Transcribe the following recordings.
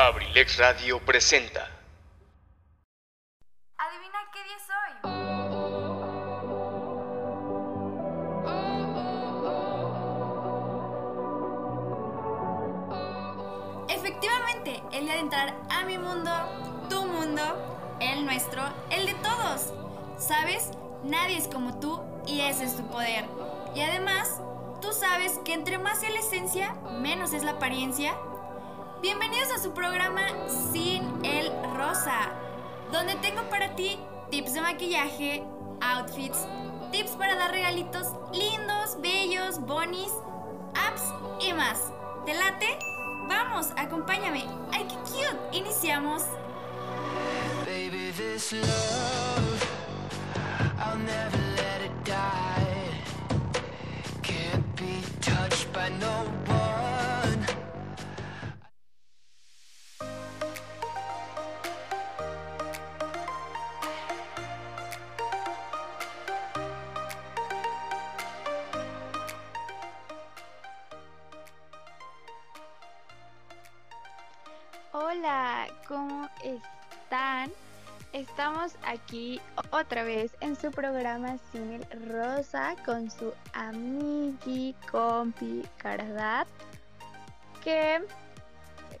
Abrilex Radio presenta. Adivina qué día soy. Efectivamente, el día de entrar a mi mundo, tu mundo, el nuestro, el de todos. ¿Sabes? Nadie es como tú y ese es tu poder. Y además, tú sabes que entre más es la esencia, menos es la apariencia. Bienvenidos a su programa Sin el Rosa, donde tengo para ti tips de maquillaje, outfits, tips para dar regalitos lindos, bellos, bonis, apps y más. ¿Te late? Vamos, acompáñame. ¡Ay, qué cute! Iniciamos. Baby, this love, I'll never Hola, ¿cómo están? Estamos aquí otra vez en su programa Cine Rosa con su amigui, compi, Cardad, que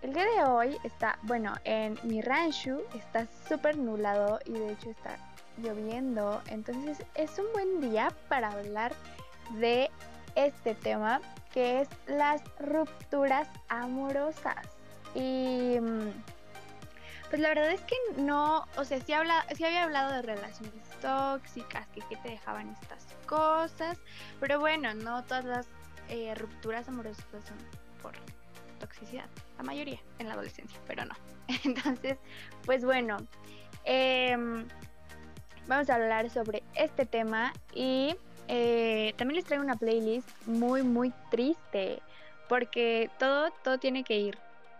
el día de hoy está, bueno, en mi rancho está súper nublado y de hecho está lloviendo, entonces es un buen día para hablar de este tema que es las rupturas amorosas. Y mm, pues la verdad es que no, o sea, sí, habla, sí había hablado de relaciones tóxicas, que, que te dejaban estas cosas, pero bueno, no todas las eh, rupturas amorosas son por toxicidad, la mayoría en la adolescencia, pero no. Entonces, pues bueno, em, vamos a hablar sobre este tema y eh, también les traigo una playlist muy, muy triste, porque todo, todo tiene que ir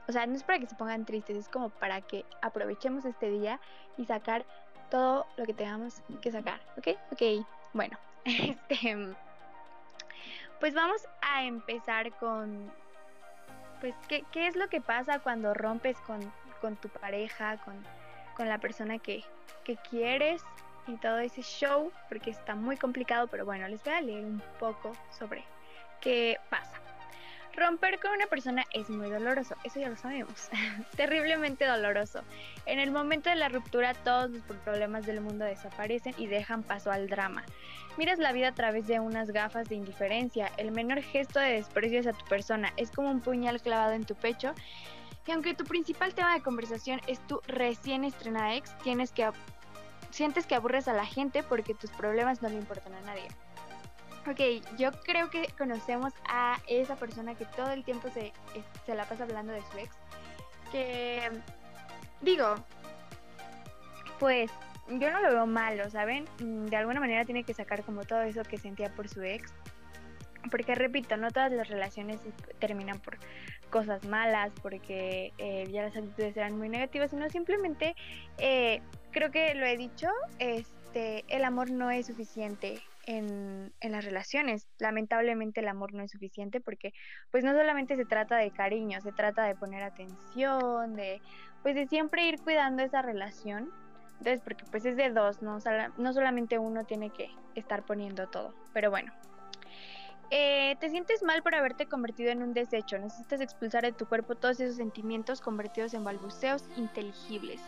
o sea, no es para que se pongan tristes, es como para que aprovechemos este día y sacar todo lo que tengamos que sacar, ¿ok? Ok, bueno, este, pues vamos a empezar con, pues, ¿qué, es lo que pasa cuando rompes con, con tu pareja, con, con la persona que, que quieres y todo ese show? Porque está muy complicado, pero bueno, les voy a leer un poco sobre qué pasa. Romper con una persona es muy doloroso, eso ya lo sabemos, terriblemente doloroso. En el momento de la ruptura todos los problemas del mundo desaparecen y dejan paso al drama. Miras la vida a través de unas gafas de indiferencia, el menor gesto de desprecio a tu persona es como un puñal clavado en tu pecho y aunque tu principal tema de conversación es tu recién estrenada ex, tienes que sientes que aburres a la gente porque tus problemas no le importan a nadie. Ok, yo creo que conocemos a esa persona que todo el tiempo se, se la pasa hablando de su ex. Que, digo, pues yo no lo veo malo, ¿saben? De alguna manera tiene que sacar como todo eso que sentía por su ex. Porque repito, no todas las relaciones terminan por cosas malas, porque eh, ya las actitudes eran muy negativas, sino simplemente, eh, creo que lo he dicho, este, el amor no es suficiente en, las relaciones. Lamentablemente el amor no es suficiente porque pues no solamente se trata de cariño, se trata de poner atención, de pues de siempre ir cuidando esa relación. Entonces, porque pues es de dos, no, no solamente uno tiene que estar poniendo todo. Pero bueno. Eh, te sientes mal por haberte convertido en un desecho. Necesitas expulsar de tu cuerpo todos esos sentimientos convertidos en balbuceos inteligibles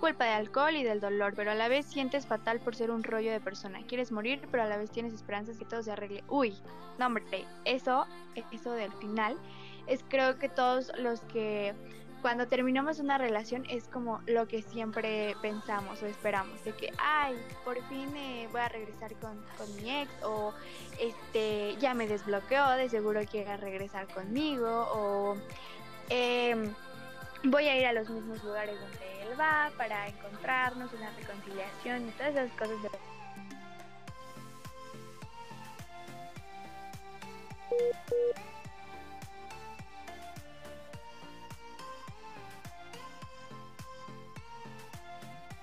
culpa de alcohol y del dolor, pero a la vez sientes fatal por ser un rollo de persona. Quieres morir, pero a la vez tienes esperanzas que todo se arregle. Uy, no hombre, eso, eso del final, es creo que todos los que cuando terminamos una relación es como lo que siempre pensamos o esperamos, de que, ay, por fin eh, voy a regresar con, con, mi ex, o este, ya me desbloqueó, de seguro quiere regresar conmigo, o... Eh, voy a ir a los mismos lugares donde él va para encontrarnos, una reconciliación y todas esas cosas de...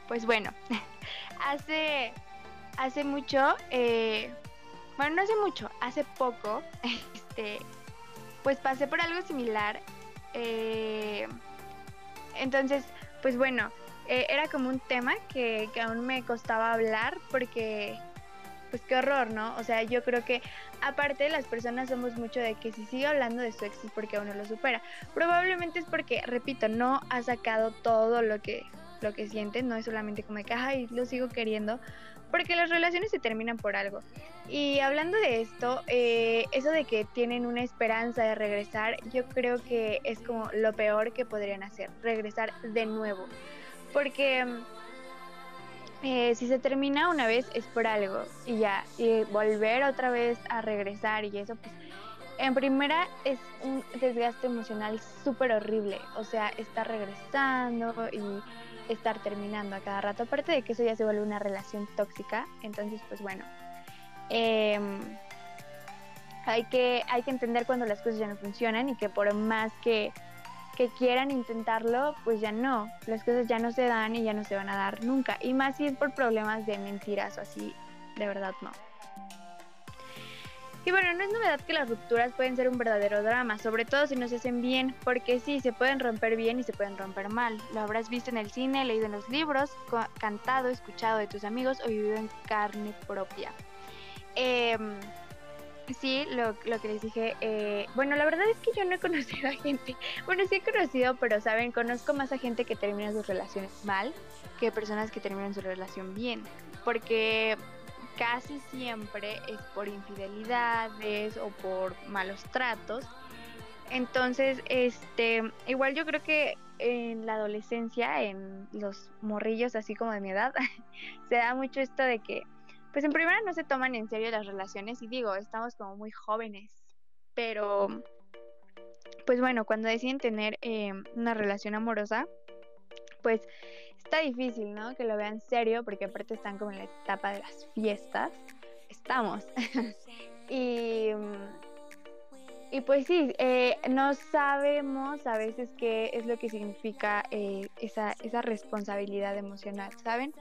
Pues bueno, hace, hace mucho, eh, bueno, no hace mucho, hace poco, este, pues pasé por algo similar. Eh, Entonces, pues bueno, eh, era como un tema que, que aún me costaba hablar porque pues qué horror, ¿no? O sea, yo creo que aparte las personas somos mucho de que si sigue hablando de su ex es porque uno lo supera. Probablemente es porque, repito, no ha sacado todo lo que lo que siente, no es solamente como de que, ay, lo sigo queriendo, porque las relaciones se terminan por algo. Y hablando de esto, eh, eso de que tienen una esperanza de regresar, yo creo que es como lo peor que podrían hacer, regresar de nuevo. Porque eh, si se termina una vez es por algo y ya, y volver otra vez a regresar y eso, pues en primera es un desgaste emocional súper horrible, o sea, estar regresando y estar terminando a cada rato, aparte de que eso ya se vuelve una relación tóxica, entonces pues bueno, em, hay, que, hay que entender cuando las cosas ya no funcionan y que por más que que quieran intentarlo, pues ya no, las cosas ya no se dan y ya no se van a dar nunca. Y más si es por problemas de mentiras o así, de verdad no. Y bueno, no es novedad que las rupturas pueden ser un verdadero drama, sobre todo si no se hacen bien, porque sí, se pueden romper bien y se pueden romper mal. Lo habrás visto en el cine, leído en los libros, cantado, escuchado de tus amigos o vivido en carne propia. Eh, Sí, lo, lo que les dije, eh, bueno, la verdad es que yo no he conocido a gente, bueno, sí he conocido, pero saben, conozco más a gente que termina sus relaciones mal que personas que terminan su relación bien, porque casi siempre es por infidelidades o por malos tratos. Entonces, este, igual yo creo que en la adolescencia, en los morrillos así como de mi edad, se da mucho esto de que pues en primera no se toman en serio las relaciones y digo, estamos como muy jóvenes, pero pues bueno, cuando deciden tener eh, una relación amorosa, pues está difícil, ¿no? Que lo vean serio, porque aparte están como en la etapa de las fiestas, estamos. y, y pues sí, eh, no sabemos a veces qué es lo que significa eh, esa, esa responsabilidad emocional, ¿saben?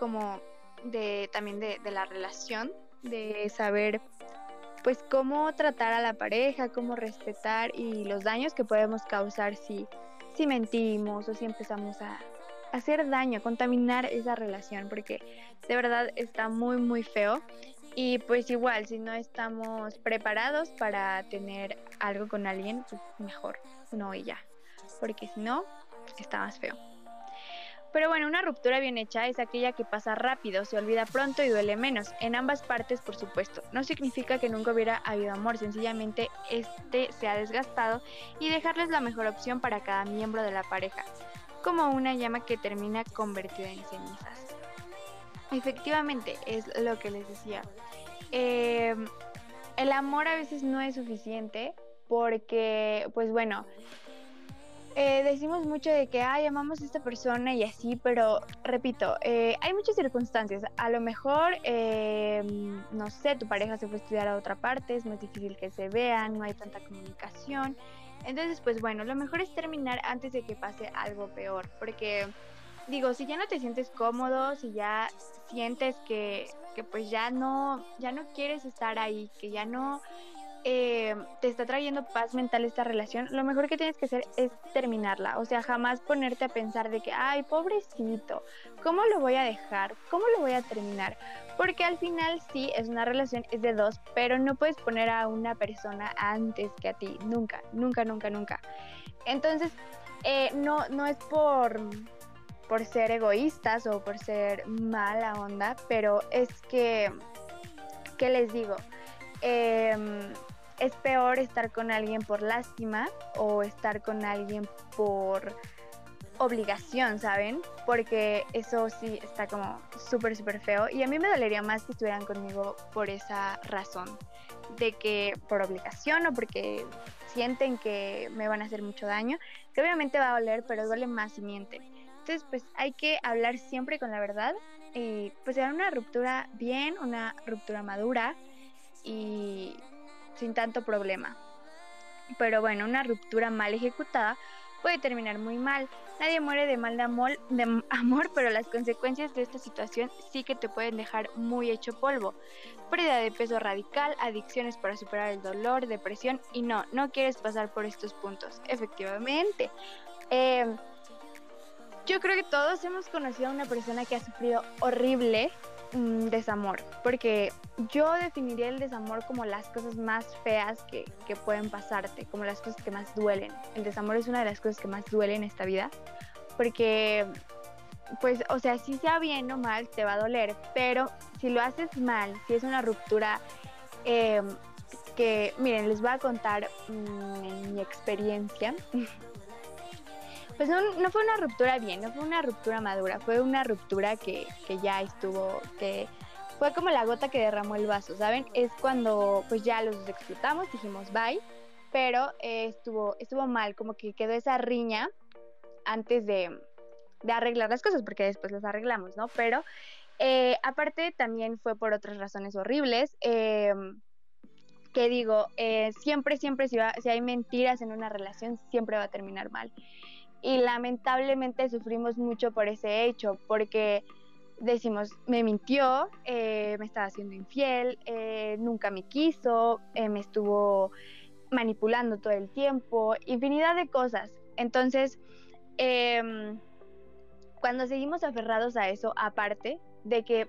Como de también de, la relación, de saber pues cómo tratar a la pareja, cómo respetar y los daños que podemos causar si, si mentimos o si empezamos a hacer daño, contaminar esa relación, porque de verdad está muy muy feo. Y pues igual, si no estamos preparados para tener algo con alguien, pues mejor no y ya, porque si no, está más feo. Pero bueno, una ruptura bien hecha es aquella que pasa rápido, se olvida pronto y duele menos, en ambas partes por supuesto. No significa que nunca hubiera habido amor, sencillamente este se ha desgastado y dejarles la mejor opción para cada miembro de la pareja, como una llama que termina convertida en cenizas. Efectivamente, es lo que les decía. Em, el amor a veces no es suficiente porque, pues bueno, eh, decimos mucho de que, ay, amamos a esta persona y así, pero repito, eh, hay muchas circunstancias. A lo mejor, eh, no sé, tu pareja se fue a estudiar a otra parte, es más difícil que se vean, no hay tanta comunicación. Entonces, pues bueno, lo mejor es terminar antes de que pase algo peor, porque digo, si ya no te sientes cómodo, si ya sientes que, que pues ya no, ya no quieres estar ahí, que ya no eh, te está trayendo paz mental esta relación, lo mejor que tienes que hacer es terminarla. O sea, jamás ponerte a pensar de que, ay, pobrecito, ¿cómo lo voy a dejar? ¿Cómo lo voy a terminar? Porque al final sí, es una relación, es de dos, pero no puedes poner a una persona antes que a ti. Nunca, nunca, nunca, nunca. Entonces, eh, no, no es por, por ser egoístas o por ser mala onda, pero es que, ¿qué les digo? Eh, es peor estar con alguien por lástima o estar con alguien por obligación, ¿saben? Porque eso sí está como súper, súper feo. Y a mí me dolería más que estuvieran conmigo por esa razón. De que por obligación o porque sienten que me van a hacer mucho daño. Que obviamente va a doler, pero duele más si mienten. Entonces, pues hay que hablar siempre con la verdad. Y pues era una ruptura bien, una ruptura madura. Y sin tanto problema. Pero bueno, una ruptura mal ejecutada puede terminar muy mal. Nadie muere de mal de amor, de amor, pero las consecuencias de esta situación sí que te pueden dejar muy hecho polvo. Pérdida de peso radical, adicciones para superar el dolor, depresión y no, no quieres pasar por estos puntos. Efectivamente. Em, yo creo que todos hemos conocido a una persona que ha sufrido horrible mm, desamor, porque yo definiría el desamor como las cosas más feas que, que pueden pasarte, como las cosas que más duelen. El desamor es una de las cosas que más duelen en esta vida, porque pues, o sea, si sea bien o mal, te va a doler, pero si lo haces mal, si es una ruptura em, que, miren, les voy a contar mm, mi experiencia. pues no, fue una ruptura bien, no fue una ruptura madura, fue una ruptura que, que ya estuvo, que fue como la gota que derramó el vaso, ¿saben? Es cuando pues ya los explotamos, dijimos bye, pero eh, estuvo, estuvo mal, como que quedó esa riña antes de, de arreglar las cosas, porque después las arreglamos, ¿no? Pero eh, aparte también fue por otras razones horribles. Eh, que digo, eh, siempre, siempre si, si hay mentiras en una relación, siempre va a terminar mal. Y lamentablemente sufrimos mucho por ese hecho, porque decimos, me mintió, me estaba haciendo infiel, nunca me quiso, me estuvo manipulando todo el tiempo, infinidad de cosas. Entonces, em, cuando seguimos aferrados a eso, aparte de que,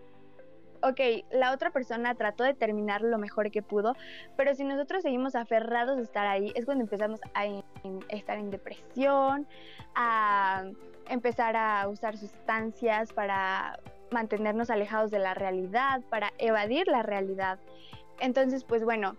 ok, la otra persona trató de terminar lo mejor que pudo, pero si nosotros seguimos aferrados a estar ahí, es cuando empezamos a estar en depresión, a empezar a usar sustancias para mantenernos alejados de la realidad, para evadir la realidad. Entonces, pues bueno,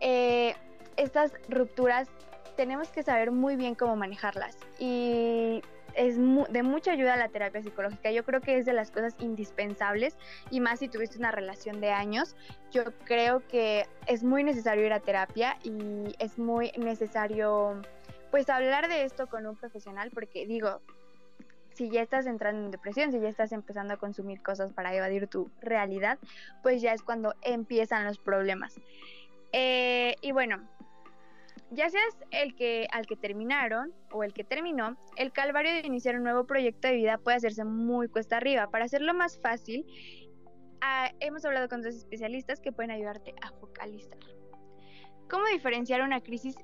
eh, estas rupturas tenemos que saber muy bien cómo manejarlas. Y es de mucha ayuda la terapia psicológica. Yo creo que es de las cosas indispensables y más si tuviste una relación de años. Yo creo que es muy necesario ir a terapia y es muy necesario pues hablar de esto con un profesional porque digo, si ya estás entrando en depresión, si ya estás empezando a consumir cosas para evadir tu realidad, pues ya es cuando empiezan los problemas. Eh, y bueno, ya seas el que al que terminaron o el que terminó, el calvario de iniciar un nuevo proyecto de vida puede hacerse muy cuesta arriba. Para hacerlo más fácil, ah, hemos hablado con dos especialistas que pueden ayudarte a focalizar. ¿Cómo diferenciar una crisis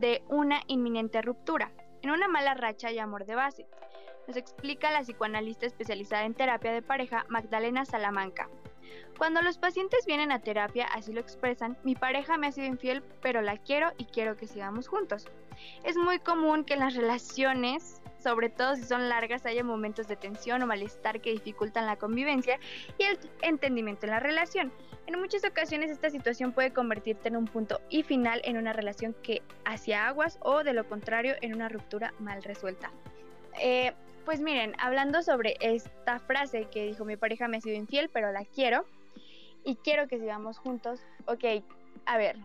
de una inminente ruptura? En una mala racha y amor de base. Nos explica la psicoanalista especializada en terapia de pareja Magdalena Salamanca. Cuando los pacientes vienen a terapia, así lo expresan, mi pareja me ha sido infiel, pero la quiero y quiero que sigamos juntos. Es muy común que en las relaciones, sobre todo si son largas, haya momentos de tensión o malestar que dificultan la convivencia y el entendimiento en la relación. En muchas ocasiones esta situación puede convertirte en un punto y final en una relación que hacia aguas o de lo contrario en una ruptura mal resuelta. Eh, pues miren, hablando sobre esta frase que dijo mi pareja me ha sido infiel, pero la quiero y quiero que sigamos juntos. Ok, a ver.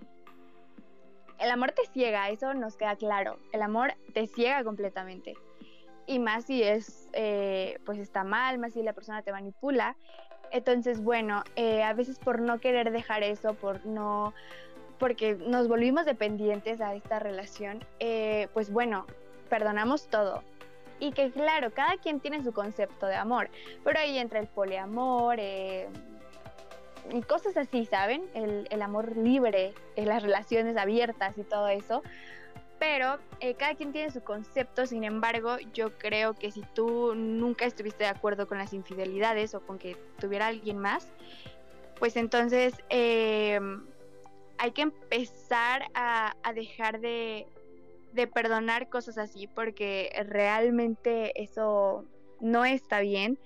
El amor te ciega, eso nos queda claro. El amor te ciega completamente. Y más si es, eh, pues está mal, más si la persona te manipula. Entonces, bueno, eh, a veces por no querer dejar eso, por no, porque nos volvimos dependientes a esta relación, eh, pues bueno, perdonamos todo y que claro, cada quien tiene su concepto de amor, pero ahí entra el poliamor eh, y cosas así, ¿saben? El, amor libre, eh, las relaciones abiertas y todo eso. Pero eh, cada quien tiene su concepto, sin embargo, yo creo que si tú nunca estuviste de acuerdo con las infidelidades o con que tuviera alguien más, pues entonces hay que empezar a dejar de, de perdonar cosas así porque realmente eso no está bien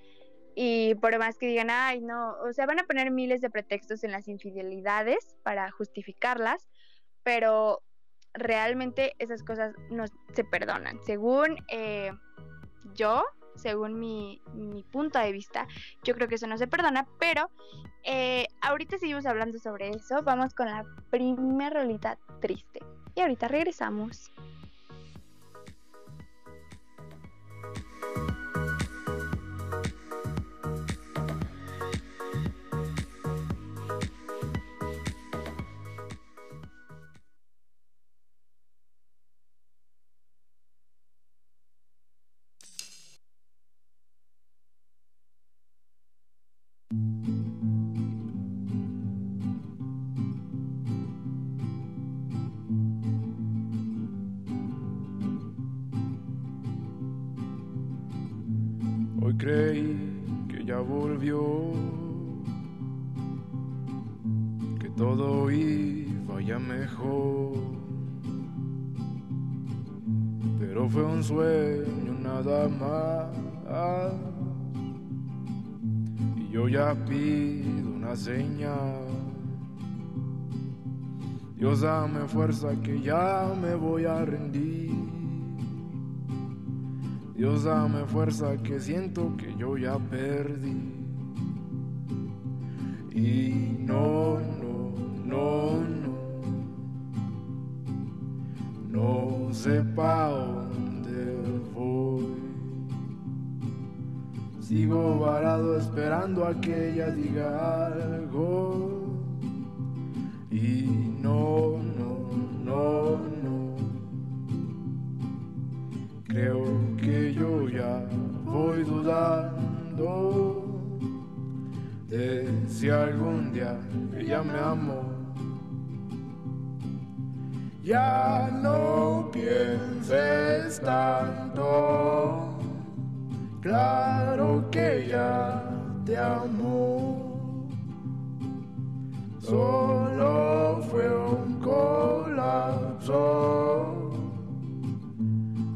y por más que digan, ay, no, o sea, van a poner miles de pretextos en las infidelidades para justificarlas, pero realmente esas cosas no se perdonan. Según eh, yo, según mi, mi, punto de vista, yo creo que eso no se perdona, pero eh, ahorita seguimos hablando sobre eso. Vamos con la primera rolita triste. Y ahorita regresamos. Creí que ya volvió, que todo iba ya mejor. Pero fue un sueño nada más. Y yo ya pido una señal. Dios dame fuerza que ya me voy a rendir. Dios dame fuerza que siento que yo ya perdí. Y no, no, no, no. No sé pa' dónde voy. Sigo varado esperando a que ella diga algo. Y no, no, no, no. Creo que yo ya voy dudando de si algún día ella me amó. Ya no pienses tanto, claro que ya te amo. Solo fue un colapso.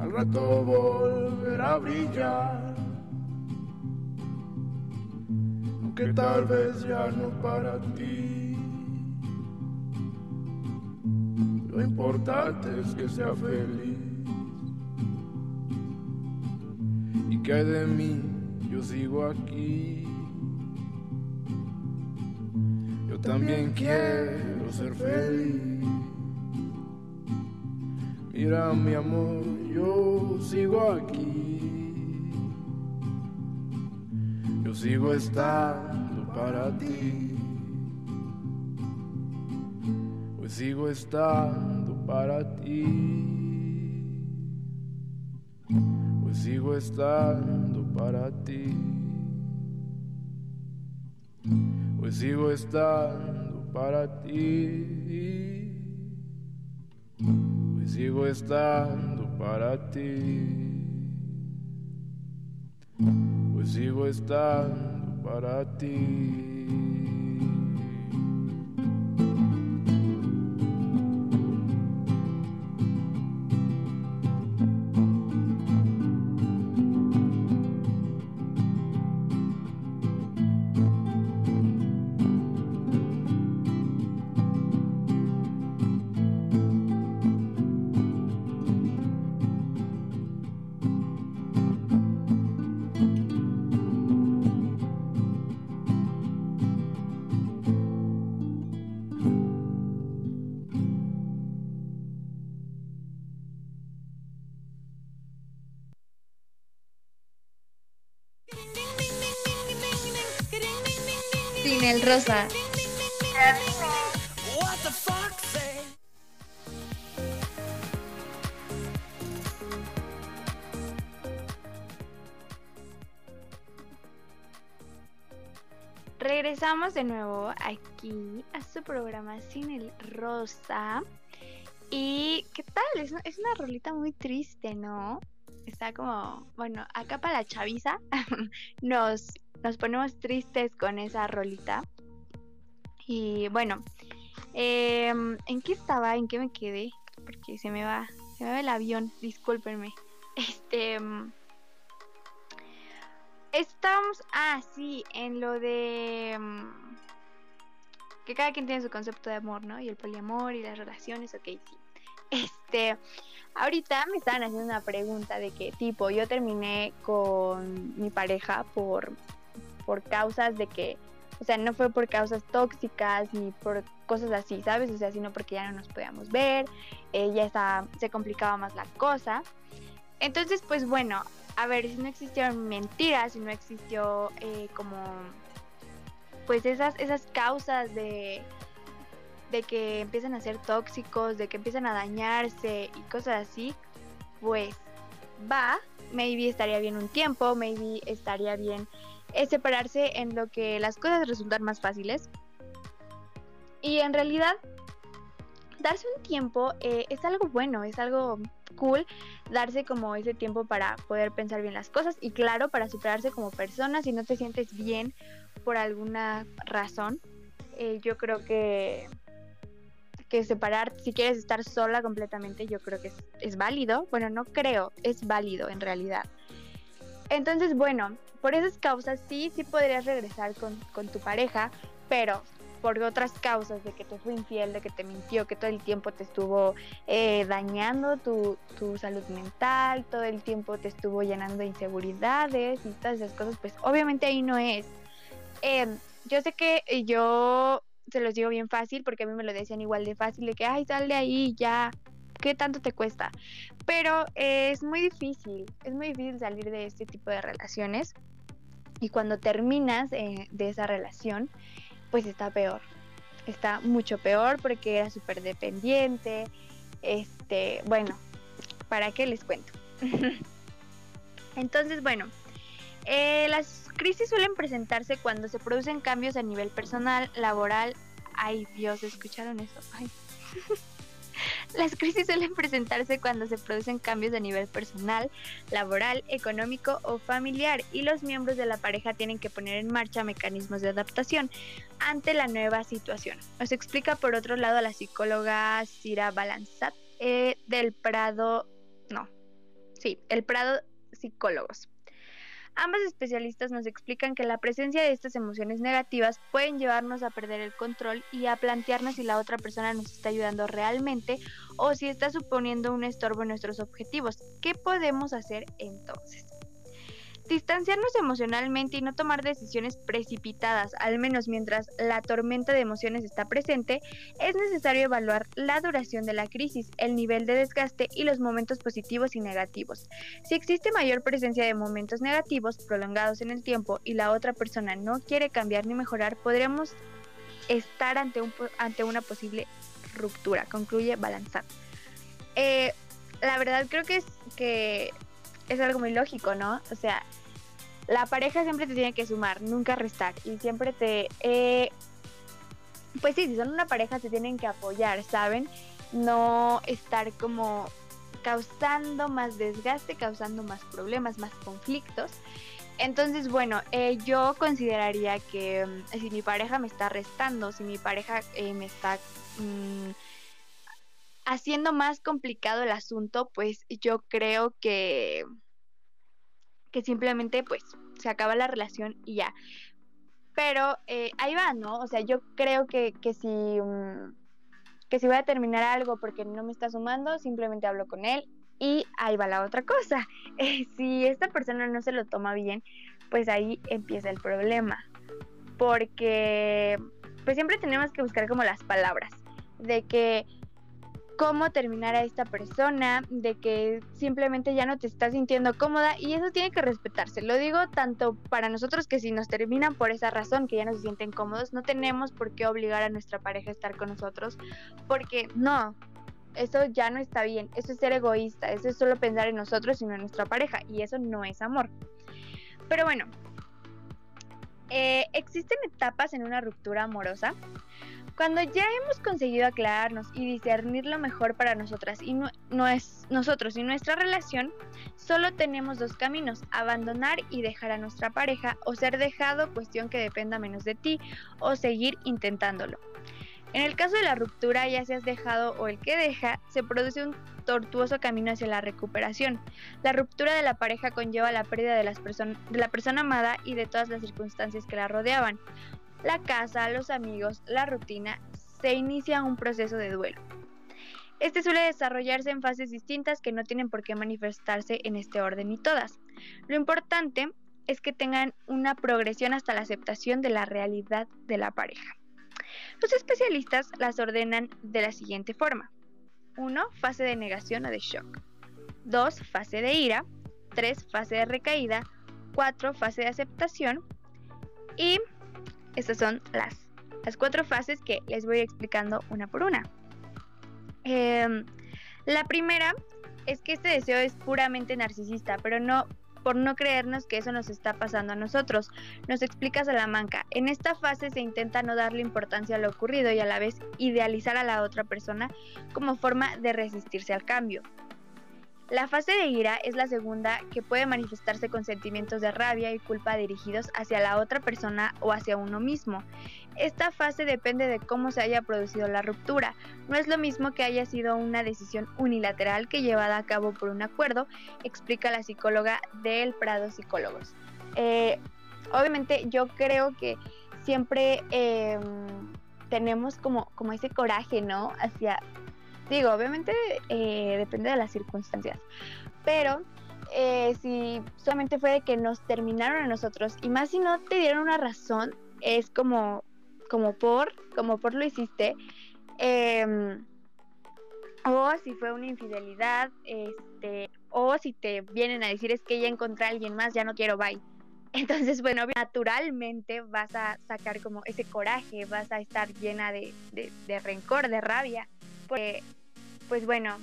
Al rato volverá brillar. Aunque tal vez ya no para ti. Lo importante es que sea feliz. Y que de mí yo sigo aquí. Yo también quiero ser feliz. Mira mi amor, yo sigo aquí. Sigo estando para ti. Hoy sigo estando para ti. Hoy sigo estando para ti. Hoy sigo estando para ti. Hoy sigo estando para ti. Sigo estando para ti. Rosa. Regresamos de nuevo aquí a su programa Sin el Rosa. ¿Y qué tal? Es, es una rolita muy triste, ¿no? Está como, bueno, acá para la chaviza nos, nos ponemos tristes con esa rolita. Y bueno, em, ¿en qué estaba? ¿En qué me quedé? Porque se me va, se me va el avión, discúlpenme. Este... mm, Estamos, ah, sí, en lo de mm, que cada quien tiene su concepto de amor, ¿no? Y el poliamor y las relaciones, ok, sí. Este, ahorita me estaban haciendo una pregunta de que tipo, yo terminé con mi pareja por, por causas de que, o sea, no fue por causas tóxicas ni por cosas así, ¿sabes? O sea, sino porque ya no nos podíamos ver, eh, ya estaba, se complicaba más la cosa. Entonces, pues bueno, a ver, si no existieron mentiras, si no existió eh, como, pues esas, esas causas de, de que empiezan a ser tóxicos, de que empiezan a dañarse y cosas así, pues va, maybe estaría bien un tiempo, maybe estaría bien eh, separarse en lo que las cosas resultan más fáciles. Y en realidad, darse un tiempo eh, es algo bueno, es algo cool darse como ese tiempo para poder pensar bien las cosas y claro, para superarse como persona si no te sientes bien por alguna razón. Eh, yo creo que que separar, si quieres estar sola completamente, yo creo que es, es válido. Bueno, no creo, es válido en realidad. Entonces, bueno, por esas causas sí, sí podrías regresar con, con tu pareja, pero por otras causas de que te fue infiel, de que te mintió, que todo el tiempo te estuvo eh, dañando tu, tu, salud mental, todo el tiempo te estuvo llenando de inseguridades y todas esas cosas, pues obviamente ahí no es. Eh, yo sé que yo se los digo bien fácil porque a mí me lo decían igual de fácil, de que, ay, sal de ahí, ya, ¿qué tanto te cuesta? Pero es muy difícil, es muy difícil salir de este tipo de relaciones y cuando terminas eh, de esa relación, pues está peor. Está mucho peor porque era súper dependiente. Este, bueno, ¿para qué les cuento? Entonces, bueno, eh, las crisis suelen presentarse cuando se producen cambios a nivel personal, laboral. Ay, Dios, ¿escucharon eso? Ay. Las crisis suelen presentarse cuando se producen cambios a nivel personal, laboral, económico o familiar y los miembros de la pareja tienen que poner en marcha mecanismos de adaptación ante la nueva situación. Nos explica por otro lado la psicóloga Cira Balanzat eh, del Prado, no, sí, el Prado Psicólogos. Ambas especialistas nos explican que la presencia de estas emociones negativas pueden llevarnos a perder el control y a plantearnos si la otra persona nos está ayudando realmente o si está suponiendo un estorbo en nuestros objetivos. ¿Qué podemos hacer entonces? Distanciarnos emocionalmente y no tomar decisiones precipitadas, al menos mientras la tormenta de emociones está presente, es necesario evaluar la duración de la crisis, el nivel de desgaste y los momentos positivos y negativos. Si existe mayor presencia de momentos negativos prolongados en el tiempo y la otra persona no quiere cambiar ni mejorar, podríamos estar ante, un, ante una posible ruptura, concluye Balanzar. Eh, la verdad creo que es que es algo muy lógico, ¿no? O sea, la pareja siempre te tiene que sumar, nunca restar. Y siempre te... Eh, pues sí, si son una pareja se tienen que apoyar, ¿saben? No estar como causando más desgaste, causando más problemas, más conflictos. Entonces, bueno, eh, yo consideraría que mm, si mi pareja me está restando, si mi pareja eh, me está mm, haciendo más complicado el asunto, pues yo creo que que simplemente pues se acaba la relación y ya. Pero eh, ahí va, ¿no? O sea, yo creo que, que si mm, que si voy a terminar algo porque no me está sumando, simplemente hablo con él y ahí va la otra cosa. Eh, si esta persona no se lo toma bien, pues ahí empieza el problema. Porque pues siempre tenemos que buscar como las palabras de que cómo terminar a esta persona, de que simplemente ya no te estás sintiendo cómoda y eso tiene que respetarse. Lo digo tanto para nosotros que si nos terminan por esa razón, que ya no se sienten cómodos, no tenemos por qué obligar a nuestra pareja a estar con nosotros, porque no, eso ya no está bien, eso es ser egoísta, eso es solo pensar en nosotros y no en nuestra pareja y eso no es amor. Pero bueno, eh, existen etapas en una ruptura amorosa. Cuando ya hemos conseguido aclararnos y discernir lo mejor para nosotras y no, es nosotros y nuestra relación, solo tenemos dos caminos, abandonar y dejar a nuestra pareja o ser dejado, cuestión que dependa menos de ti, o seguir intentándolo. En el caso de la ruptura, ya seas dejado o el que deja, se produce un tortuoso camino hacia la recuperación. La ruptura de la pareja conlleva la pérdida de, las de la persona amada y de todas las circunstancias que la rodeaban la casa, los amigos, la rutina, se inicia un proceso de duelo. Este suele desarrollarse en fases distintas que no tienen por qué manifestarse en este orden y todas. Lo importante es que tengan una progresión hasta la aceptación de la realidad de la pareja. Los especialistas las ordenan de la siguiente forma. 1. Fase de negación o de shock. 2. Fase de ira. 3. Fase de recaída. 4. Fase de aceptación. Y estas son las, las cuatro fases que les voy explicando una por una. Em, la primera es que este deseo es puramente narcisista, pero no por no creernos que eso nos está pasando a nosotros. Nos explica Salamanca. En esta fase se intenta no darle importancia a lo ocurrido y a la vez idealizar a la otra persona como forma de resistirse al cambio. La fase de ira es la segunda que puede manifestarse con sentimientos de rabia y culpa dirigidos hacia la otra persona o hacia uno mismo. Esta fase depende de cómo se haya producido la ruptura. No es lo mismo que haya sido una decisión unilateral que llevada a cabo por un acuerdo, explica la psicóloga del Prado Psicólogos. Eh, obviamente yo creo que siempre em, tenemos como, como ese coraje, ¿no? Hacia, digo, obviamente eh, depende de las circunstancias, pero eh, si solamente fue de que nos terminaron a nosotros, y más si no te dieron una razón, es como, como por, como por lo hiciste, em, o si fue una infidelidad, este, o si te vienen a decir es que ya encontré a alguien más, ya no quiero, bye. Entonces, bueno, naturalmente vas a sacar como ese coraje, vas a estar llena de, de, rencor, de rabia, porque, pues bueno,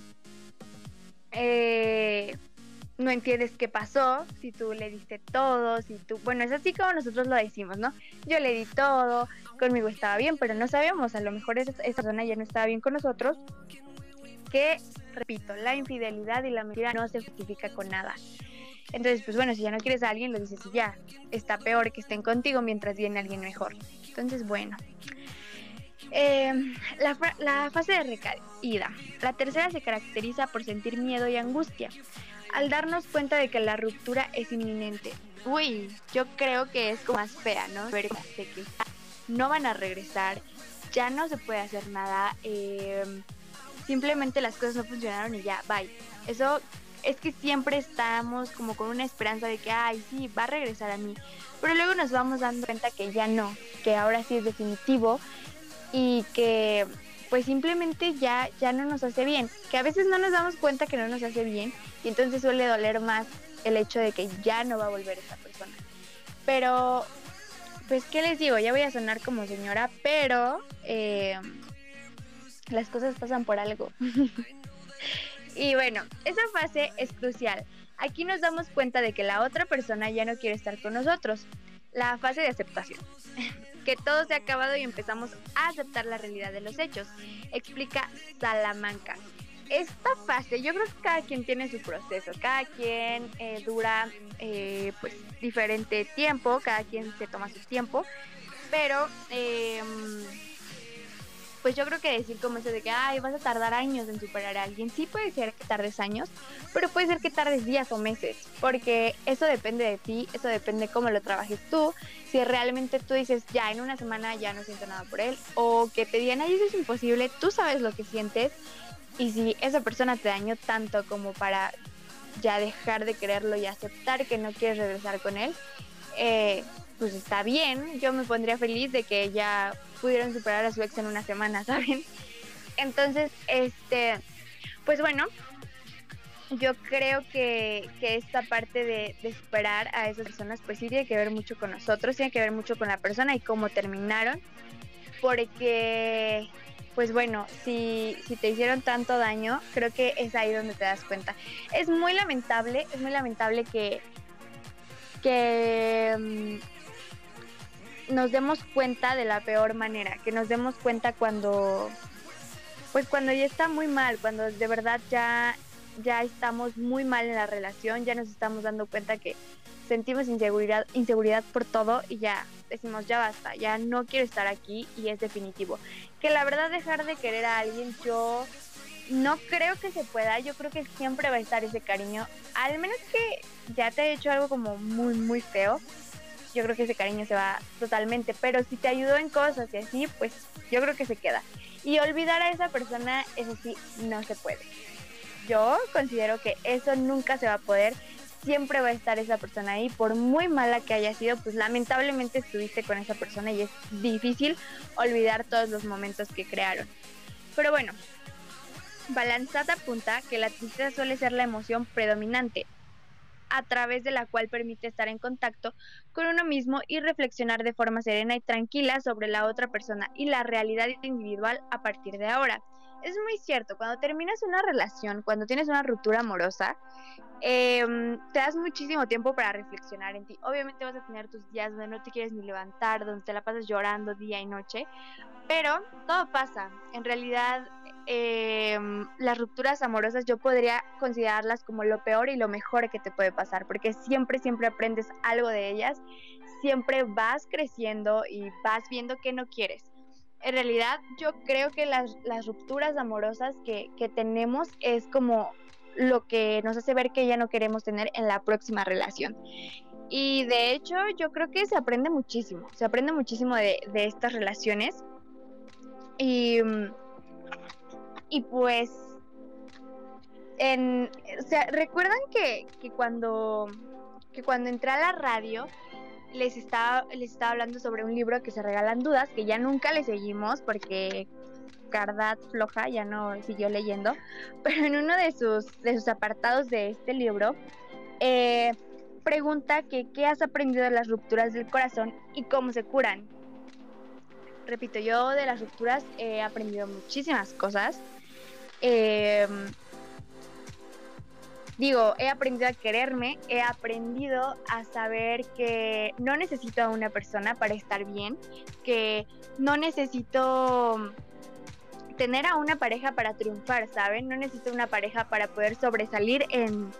eh, no entiendes qué pasó, si tú le diste todo, si tú, bueno, es así como nosotros lo decimos, ¿no? Yo le di todo, conmigo estaba bien, pero no sabíamos, a lo mejor esa, esa persona ya no estaba bien con nosotros, que, repito, la infidelidad y la mentira no se justifica con nada. Entonces, pues bueno, si ya no quieres a alguien, lo dices y ya. Está peor que estén contigo mientras viene alguien mejor. Entonces, bueno. Em, la, fase de recaída. La tercera se caracteriza por sentir miedo y angustia. Al darnos cuenta de que la ruptura es inminente. Uy, yo creo que es como más fea, ¿no? Ver que no van a regresar, ya no se puede hacer nada, em, simplemente las cosas no funcionaron y ya, bye. Eso es que siempre estamos como con una esperanza de que, ay, sí, va a regresar a mí. Pero luego nos vamos dando cuenta que ya no, que ahora sí es definitivo y que pues simplemente ya, ya no nos hace bien. Que a veces no nos damos cuenta que no nos hace bien y entonces suele doler más el hecho de que ya no va a volver esa persona. Pero, pues, ¿qué les digo? Ya voy a sonar como señora, pero eh, las cosas pasan por algo. Y bueno, esa fase es crucial. Aquí nos damos cuenta de que la otra persona ya no quiere estar con nosotros. La fase de aceptación. que todo se ha acabado y empezamos a aceptar la realidad de los hechos. Explica Salamanca. Esta fase, yo creo que cada quien tiene su proceso, cada quien eh, dura eh, pues diferente tiempo, cada quien se toma su tiempo, pero eh, pues yo creo que decir como eso de que, ay, vas a tardar años en superar a alguien, sí puede ser que tardes años, pero puede ser que tardes días o meses, porque eso depende de ti, eso depende cómo lo trabajes tú, si realmente tú dices, ya en una semana ya no siento nada por él, o que te digan, ay, eso es imposible, tú sabes lo que sientes, y si esa persona te dañó tanto como para ya dejar de quererlo y aceptar que no quieres regresar con él, eh, pues está bien, yo me pondría feliz de que ya pudieran superar a su ex en una semana, ¿saben? Entonces, este, pues bueno, yo creo que, que esta parte de, de, superar a esas personas, pues sí tiene que ver mucho con nosotros, tiene que ver mucho con la persona y cómo terminaron, porque, pues bueno, si, si te hicieron tanto daño, creo que es ahí donde te das cuenta. Es muy lamentable, es muy lamentable que, que mm, nos demos cuenta de la peor manera, que nos demos cuenta cuando, pues cuando ya está muy mal, cuando de verdad ya, ya estamos muy mal en la relación, ya nos estamos dando cuenta que sentimos inseguridad, por todo y ya decimos ya basta, ya no quiero estar aquí y es definitivo. Que la verdad dejar de querer a alguien yo no creo que se pueda, yo creo que siempre va a estar ese cariño, al menos que ya te haya hecho algo como muy muy feo, yo creo que ese cariño se va totalmente. Pero si te ayudó en cosas y así, pues yo creo que se queda. Y olvidar a esa persona, eso sí, no se puede. Yo considero que eso nunca se va a poder. Siempre va a estar esa persona ahí, por muy mala que haya sido, pues lamentablemente estuviste con esa persona y es difícil olvidar todos los momentos que crearon. Pero bueno, Balanzata apunta que la tristeza suele ser la emoción predominante, a través de la cual permite estar en contacto con uno mismo y reflexionar de forma serena y tranquila sobre la otra persona y la realidad individual a partir de ahora. Es muy cierto, cuando terminas una relación, cuando tienes una ruptura amorosa, em, te das muchísimo tiempo para reflexionar en ti. Obviamente vas a tener tus días donde no te quieres ni levantar, donde te la pasas llorando día y noche, pero todo pasa. En realidad em, las rupturas amorosas yo podría considerarlas como lo peor y lo mejor que te puede pasar, porque siempre, siempre aprendes algo de ellas, siempre vas creciendo y vas viendo que no quieres. En realidad yo creo que las, las rupturas amorosas que, que tenemos es como lo que nos hace ver que ya no queremos tener en la próxima relación. Y de hecho yo creo que se aprende muchísimo, se aprende muchísimo de, de estas relaciones. Y, y pues, en, o sea, recuerdan que, que, cuando, que cuando entré a la radio les estaba, les estaba hablando sobre un libro que se regalan dudas, que ya nunca le seguimos porque Cardat floja ya no siguió leyendo, pero en uno de sus, de sus apartados de este libro, eh, pregunta que qué has aprendido de las rupturas del corazón y cómo se curan. Repito, yo de las rupturas he aprendido muchísimas cosas. Eh, digo, he aprendido a quererme, he aprendido a saber que no necesito a una persona para estar bien, que no necesito tener a una pareja para triunfar, ¿saben? No necesito una pareja para poder sobresalir en,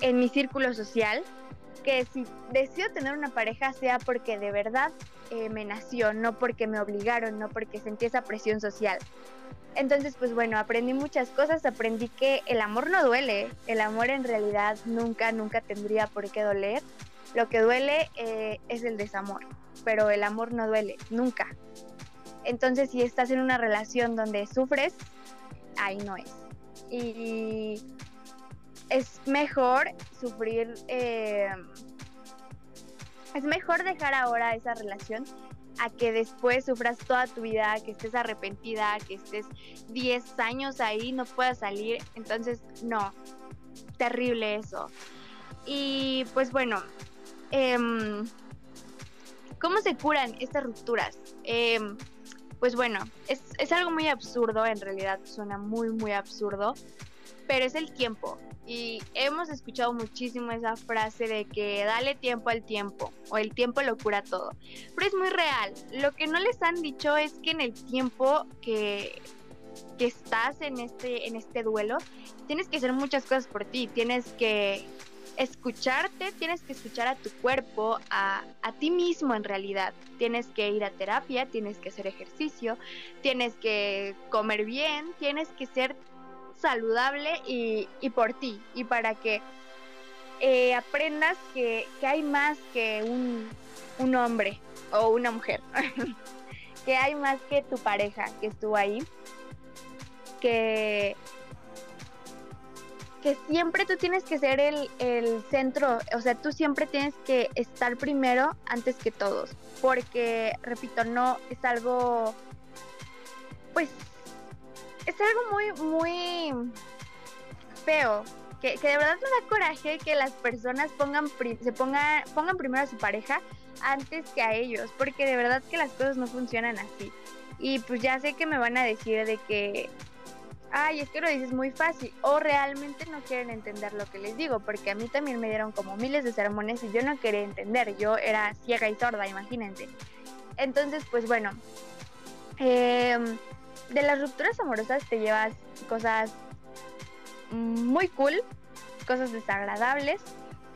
en mi círculo social. Que si decido tener una pareja sea porque de verdad eh, me nació, no porque me obligaron, no porque sentí esa presión social. Entonces, pues bueno, aprendí muchas cosas, aprendí que el amor no duele, el amor en realidad nunca, nunca tendría por qué doler. Lo que duele eh, es el desamor, pero el amor no duele, nunca. Entonces, si estás en una relación donde sufres, ahí no es. Y es mejor sufrir, eh, es mejor dejar ahora esa relación a que después sufras toda tu vida, que estés arrepentida, que estés 10 años ahí, no puedas salir. Entonces, no, terrible eso. Y pues bueno, em, ¿cómo se curan estas rupturas? Em, pues bueno, es, es algo muy absurdo, en realidad suena muy, muy absurdo, pero es el tiempo. Y hemos escuchado muchísimo esa frase de que dale tiempo al tiempo o el tiempo lo cura todo. Pero es muy real. Lo que no les han dicho es que en el tiempo que, que estás en este, en este duelo, tienes que hacer muchas cosas por ti. Tienes que escucharte, tienes que escuchar a tu cuerpo, a, a, ti mismo en realidad. Tienes que ir a terapia, tienes que hacer ejercicio, tienes que comer bien, tienes que ser saludable y, y por ti y para que eh, aprendas que, que, hay más que un, un hombre o una mujer, que hay más que tu pareja que estuvo ahí, que, que siempre tú tienes que ser el, el centro, o sea, tú siempre tienes que estar primero antes que todos, porque, repito, no es algo, pues es algo muy, muy feo. Que, que, de verdad me da coraje que las personas pongan se pongan, pongan primero a su pareja antes que a ellos, porque de verdad que las cosas no funcionan así. Y pues ya sé que me van a decir de que, ay, es que lo dices muy fácil, o realmente no quieren entender lo que les digo, porque a mí también me dieron como miles de sermones y yo no quería entender, yo era ciega y sorda, imagínense. Entonces, pues bueno, eh, de las rupturas amorosas te llevas cosas muy cool, cosas desagradables,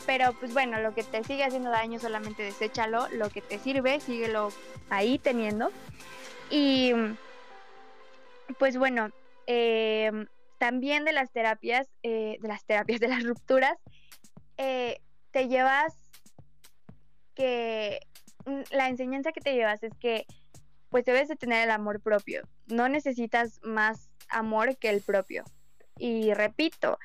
pero pues bueno, lo que te sigue haciendo daño solamente deséchalo, lo que te sirve, síguelo ahí teniendo. Y pues bueno, eh, también de las terapias, eh, de las terapias, de las rupturas, eh, te llevas que la enseñanza que te llevas es que pues debes de tener el amor propio. No necesitas más amor que el propio. Y repito,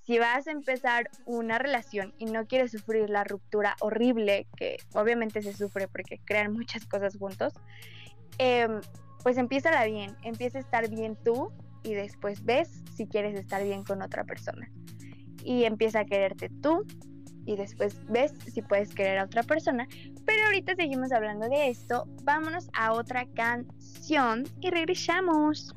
si vas a empezar una relación y no quieres sufrir la ruptura horrible, que obviamente se sufre porque crean muchas cosas juntos, eh, pues empieza bien, empieza a estar bien tú y después ves si quieres estar bien con otra persona. Y empieza a quererte tú y después ves si puedes querer a otra persona. Pero ahorita seguimos hablando de esto. Vámonos a otra canción y regresamos.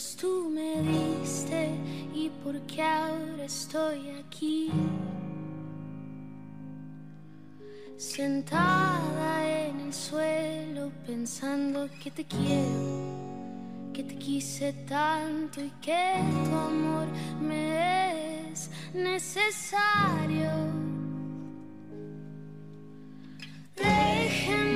Tú me diste y por qué ahora estoy aquí. Sentada en el suelo pensando que te quiero, que te quise tanto y que tu amor me es necesario. Déjenme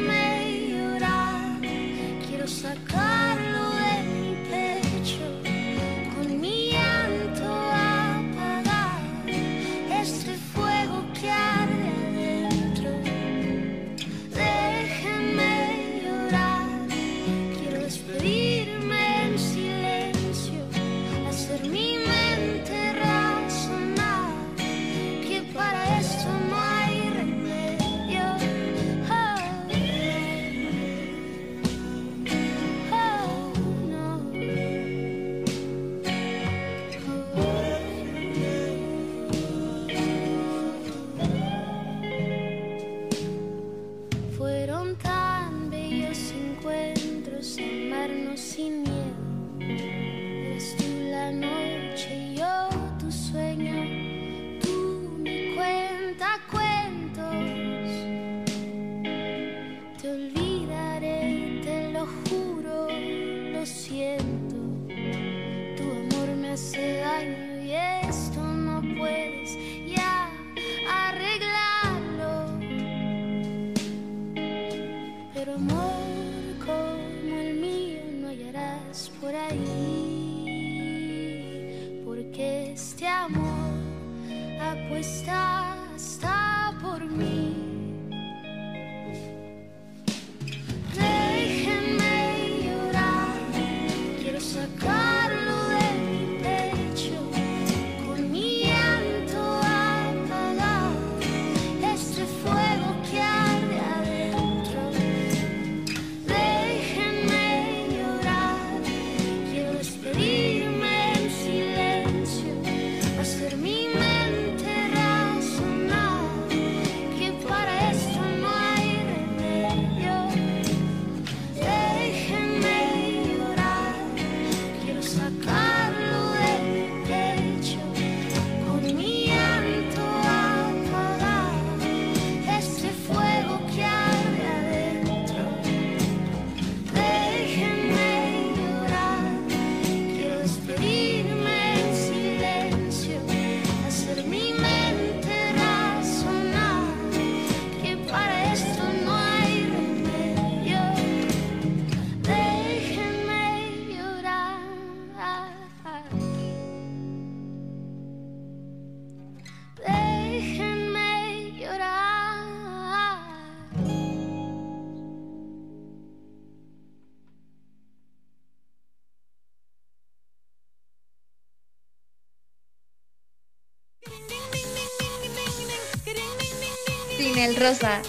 rosa.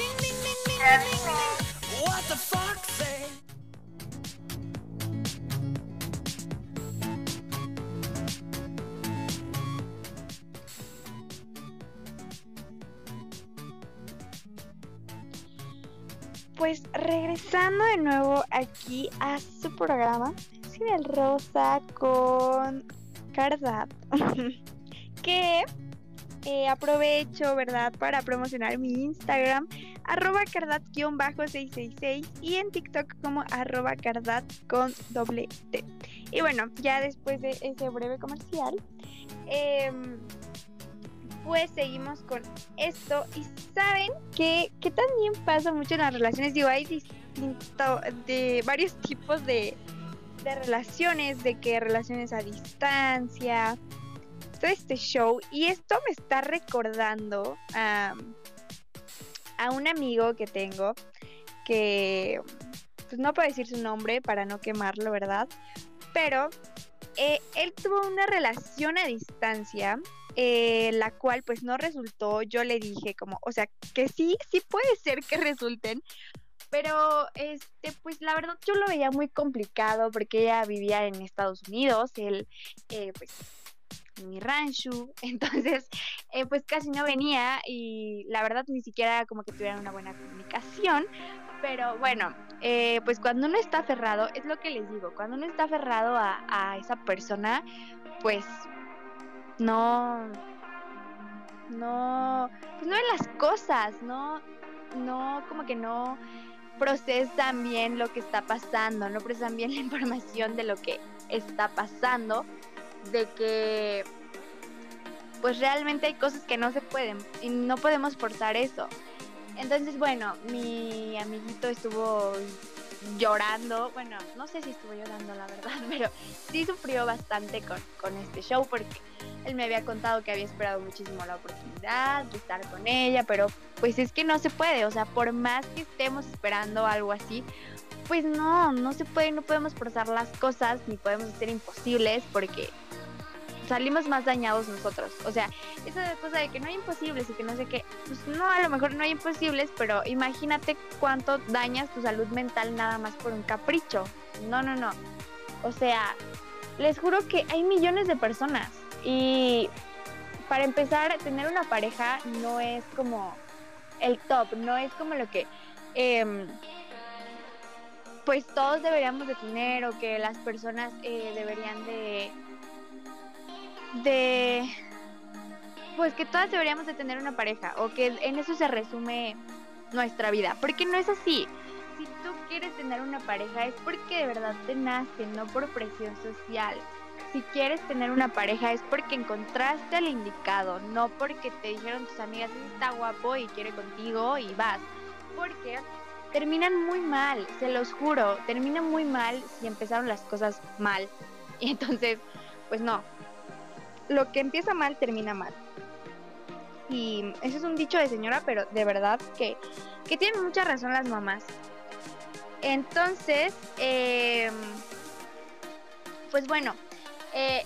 Pues regresando de nuevo aquí a su programa, Sin el Rosa con Cardat, que eh, aprovecho, ¿verdad?, para promocionar mi Instagram, arroba cardat-666 y en TikTok como arroba cardat con doble T. Y bueno, ya después de ese breve comercial, em, pues seguimos con esto. Y saben que, que también pasa mucho en las relaciones. Digo, hay distinto, de varios tipos de, de relaciones, de que relaciones a distancia, este show. Y esto me está recordando a, a un amigo que tengo que, pues no puedo decir su nombre para no quemarlo, ¿verdad? Pero eh, él tuvo una relación a distancia eh, la cual pues no resultó, yo le dije como, o sea, que sí, sí puede ser que resulten, pero este, pues la verdad yo lo veía muy complicado porque ella vivía en Estados Unidos, él eh, pues mi rancho, entonces eh, pues casi no venía y la verdad ni siquiera como que tuvieran una buena comunicación, pero bueno, eh, pues cuando uno está aferrado, es lo que les digo, cuando uno está aferrado a, a esa persona, pues no, no, pues no ven las cosas, no, no, como que no procesan bien lo que está pasando, no procesan bien la información de lo que está pasando, de que pues realmente hay cosas que no se pueden y no podemos forzar eso. Entonces, bueno, mi amiguito estuvo llorando, bueno, no sé si estuvo llorando la verdad, pero sí sufrió bastante con, con este show porque él me había contado que había esperado muchísimo la oportunidad de estar con ella, pero pues es que no se puede, o sea, por más que estemos esperando algo así, pues no, no se puede, no podemos forzar las cosas, ni podemos hacer imposibles porque salimos más dañados nosotros. O sea, esa cosa de que no hay imposibles y que no sé qué, pues no, a lo mejor no hay imposibles, pero imagínate cuánto dañas tu salud mental nada más por un capricho. No, no, no. O sea, les juro que hay millones de personas y para empezar, tener una pareja no es como el top, no es como lo que... Em, pues todos deberíamos de tener o que las personas eh, deberían de de pues que todas deberíamos de tener una pareja o que en eso se resume nuestra vida, porque no es así. Si tú quieres tener una pareja es porque de verdad te nace, no por presión social. Si quieres tener una pareja es porque encontraste al indicado, no porque te dijeron tus amigas, está guapo y quiere contigo y vas. Porque terminan muy mal, se los juro, terminan muy mal si empezaron las cosas mal. Y entonces, pues no, lo que empieza mal termina mal. Y eso es un dicho de señora, pero de verdad que, que tienen mucha razón las mamás. Entonces, em, pues bueno, eh,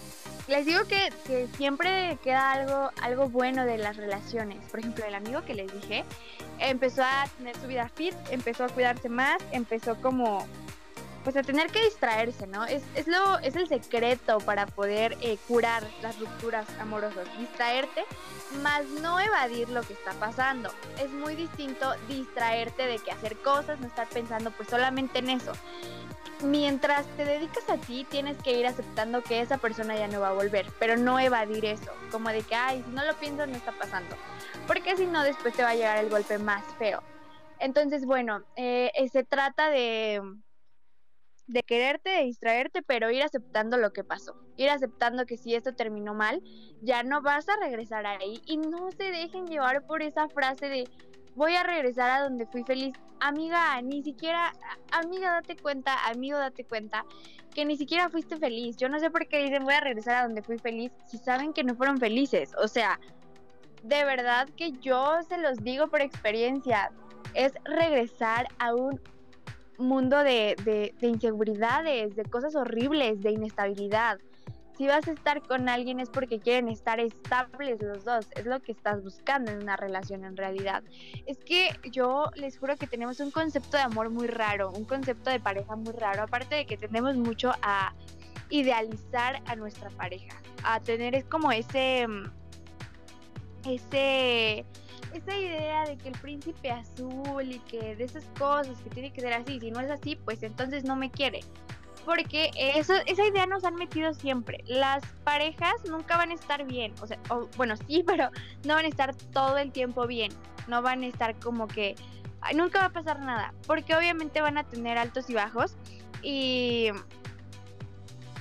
les digo que, que, siempre queda algo, algo bueno de las relaciones. Por ejemplo, el amigo que les dije empezó a tener su vida fit, empezó a cuidarse más, empezó como pues a tener que distraerse, ¿no? Es, es, lo, es el secreto para poder eh, curar las rupturas amorosas, distraerte, más no evadir lo que está pasando. Es muy distinto distraerte de que hacer cosas, no estar pensando pues solamente en eso. Mientras te dedicas a ti, tienes que ir aceptando que esa persona ya no va a volver, pero no evadir eso, como de que, ay, si no lo pienso, no está pasando. Porque si no, después te va a llegar el golpe más feo. Entonces, bueno, eh, se trata de de quererte, de distraerte, pero ir aceptando lo que pasó. Ir aceptando que si esto terminó mal, ya no vas a regresar ahí y no se dejen llevar por esa frase de voy a regresar a donde fui feliz. Amiga, ni siquiera, amiga, date cuenta, amigo, date cuenta que ni siquiera fuiste feliz. Yo no sé por qué dicen voy a regresar a donde fui feliz si saben que no fueron felices. O sea, de verdad que yo se los digo por experiencia, es regresar a un mundo de, de, inseguridades, de cosas horribles, de inestabilidad. Si vas a estar con alguien es porque quieren estar estables los dos, es lo que estás buscando en una relación en realidad. Es que yo les juro que tenemos un concepto de amor muy raro, un concepto de pareja muy raro, aparte de que tenemos mucho a idealizar a nuestra pareja, a tener como ese ese esa idea de que el príncipe azul y que de esas cosas que tiene que ser así, si no es así, pues entonces no me quiere. Porque eso, esa idea nos han metido siempre. Las parejas nunca van a estar bien. O sea, bueno, sí, pero no van a estar todo el tiempo bien. No van a estar como que nunca va a pasar nada. Porque obviamente van a tener altos y bajos. Y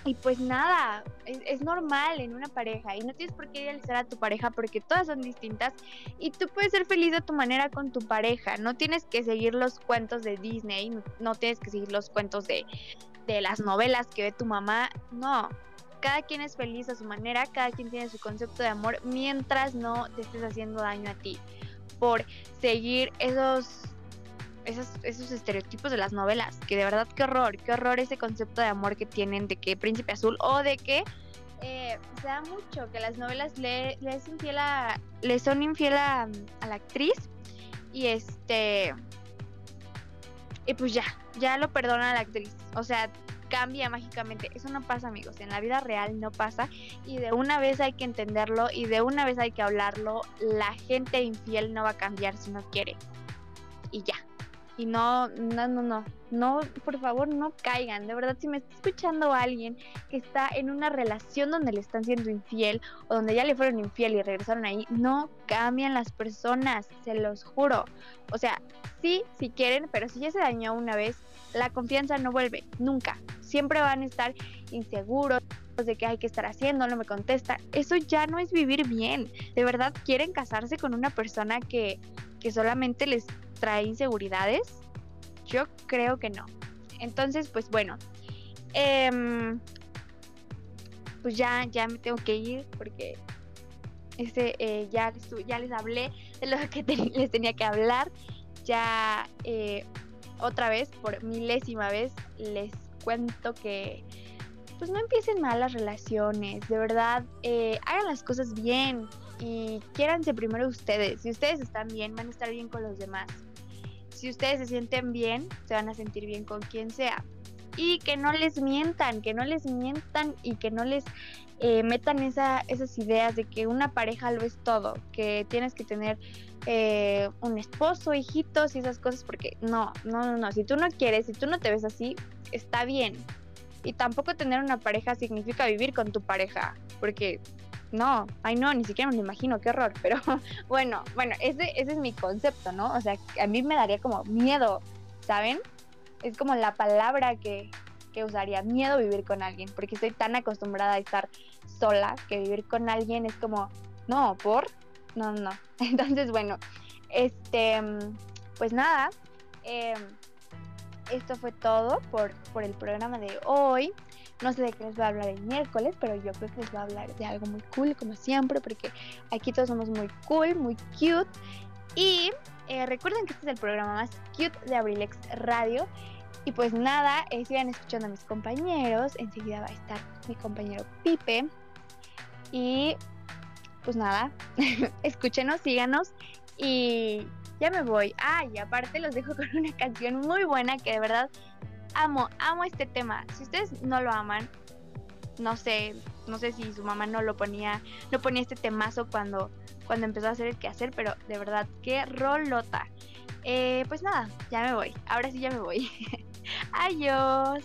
y pues nada, es, normal en una pareja y no tienes por qué idealizar a tu pareja porque todas son distintas y tú puedes ser feliz de tu manera con tu pareja. No tienes que seguir los cuentos de Disney, no, tienes que seguir los cuentos de, de las novelas que ve tu mamá. No, cada quien es feliz a su manera, cada quien tiene su concepto de amor mientras no te estés haciendo daño a ti por seguir esos esos, esos estereotipos de las novelas, que de verdad qué horror, qué horror ese concepto de amor que tienen de que príncipe azul o de que eh, se da mucho que las novelas le, le, es infiel a, le son infiel a, la actriz y este y pues ya, ya lo perdona la actriz. O sea, cambia mágicamente. Eso no pasa, amigos. En la vida real no pasa. Y de una vez hay que entenderlo y de una vez hay que hablarlo. La gente infiel no va a cambiar si no quiere. Y ya. Y no, no, no, no. No, por favor, no caigan. De verdad, si me está escuchando alguien que está en una relación donde le están siendo infiel o donde ya le fueron infiel y regresaron ahí, no cambian las personas, se los juro. O sea, sí, si quieren, pero si ya se dañó una vez, la confianza no vuelve, nunca. Siempre van a estar inseguros de qué hay que estar haciendo, no me contesta. Eso ya no es vivir bien. De verdad, quieren casarse con una persona que, que solamente les trae inseguridades? Yo creo que no. Entonces, pues bueno, em, pues ya, ya me tengo que ir porque este, eh, ya, ya les hablé de lo que les tenía que hablar. Ya eh, otra vez, por milésima vez, les cuento que pues no empiecen mal las relaciones, de verdad, eh, hagan las cosas bien y quiéranse primero ustedes. Si ustedes están bien, van a estar bien con los demás si ustedes se sienten bien, se van a sentir bien con quien sea. Y que no les mientan, que no les mientan y que no les eh, metan esa, esas ideas de que una pareja lo es todo, que tienes que tener eh, un esposo, hijitos y esas cosas, porque no, no, no, no, si tú no quieres, si tú no te ves así, está bien. Y tampoco tener una pareja significa vivir con tu pareja, porque no, ay no, ni siquiera me lo imagino, qué horror, pero bueno, bueno, ese, ese es mi concepto, ¿no? O sea, a mí me daría como miedo, ¿saben? Es como la palabra que, que usaría, miedo vivir con alguien, porque estoy tan acostumbrada a estar sola que vivir con alguien es como, no, por, no, no. Entonces, bueno, este, pues nada, eh, esto fue todo por, por el programa de hoy. No sé de qué les voy a hablar el miércoles, pero yo creo que les voy a hablar de algo muy cool, como siempre, porque aquí todos somos muy cool, muy cute. Y eh, recuerden que este es el programa más cute de Abrilex Radio. Y pues nada, eh, sigan escuchando a mis compañeros. Enseguida va a estar mi compañero Pipe. Y pues nada, escúchenos, síganos. Y ya me voy. Ah, y aparte los dejo con una canción muy buena que de verdad amo, amo este tema. Si ustedes no lo aman, no sé, no sé si su mamá no lo ponía, no ponía este temazo cuando, cuando empezó a hacer el quehacer, pero de verdad, qué rolota. Eh, pues nada, ya me voy. Ahora sí ya me voy. Adiós.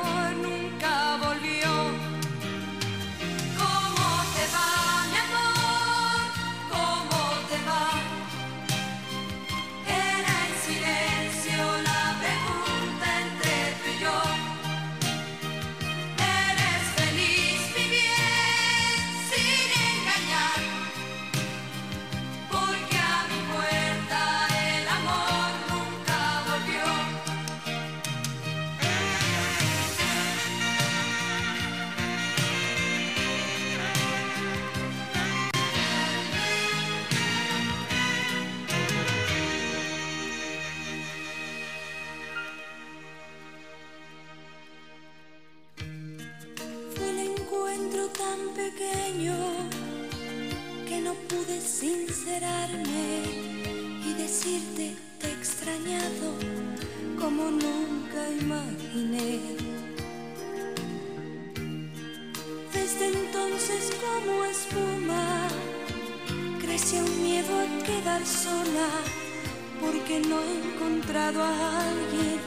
porque no he encontrado a alguien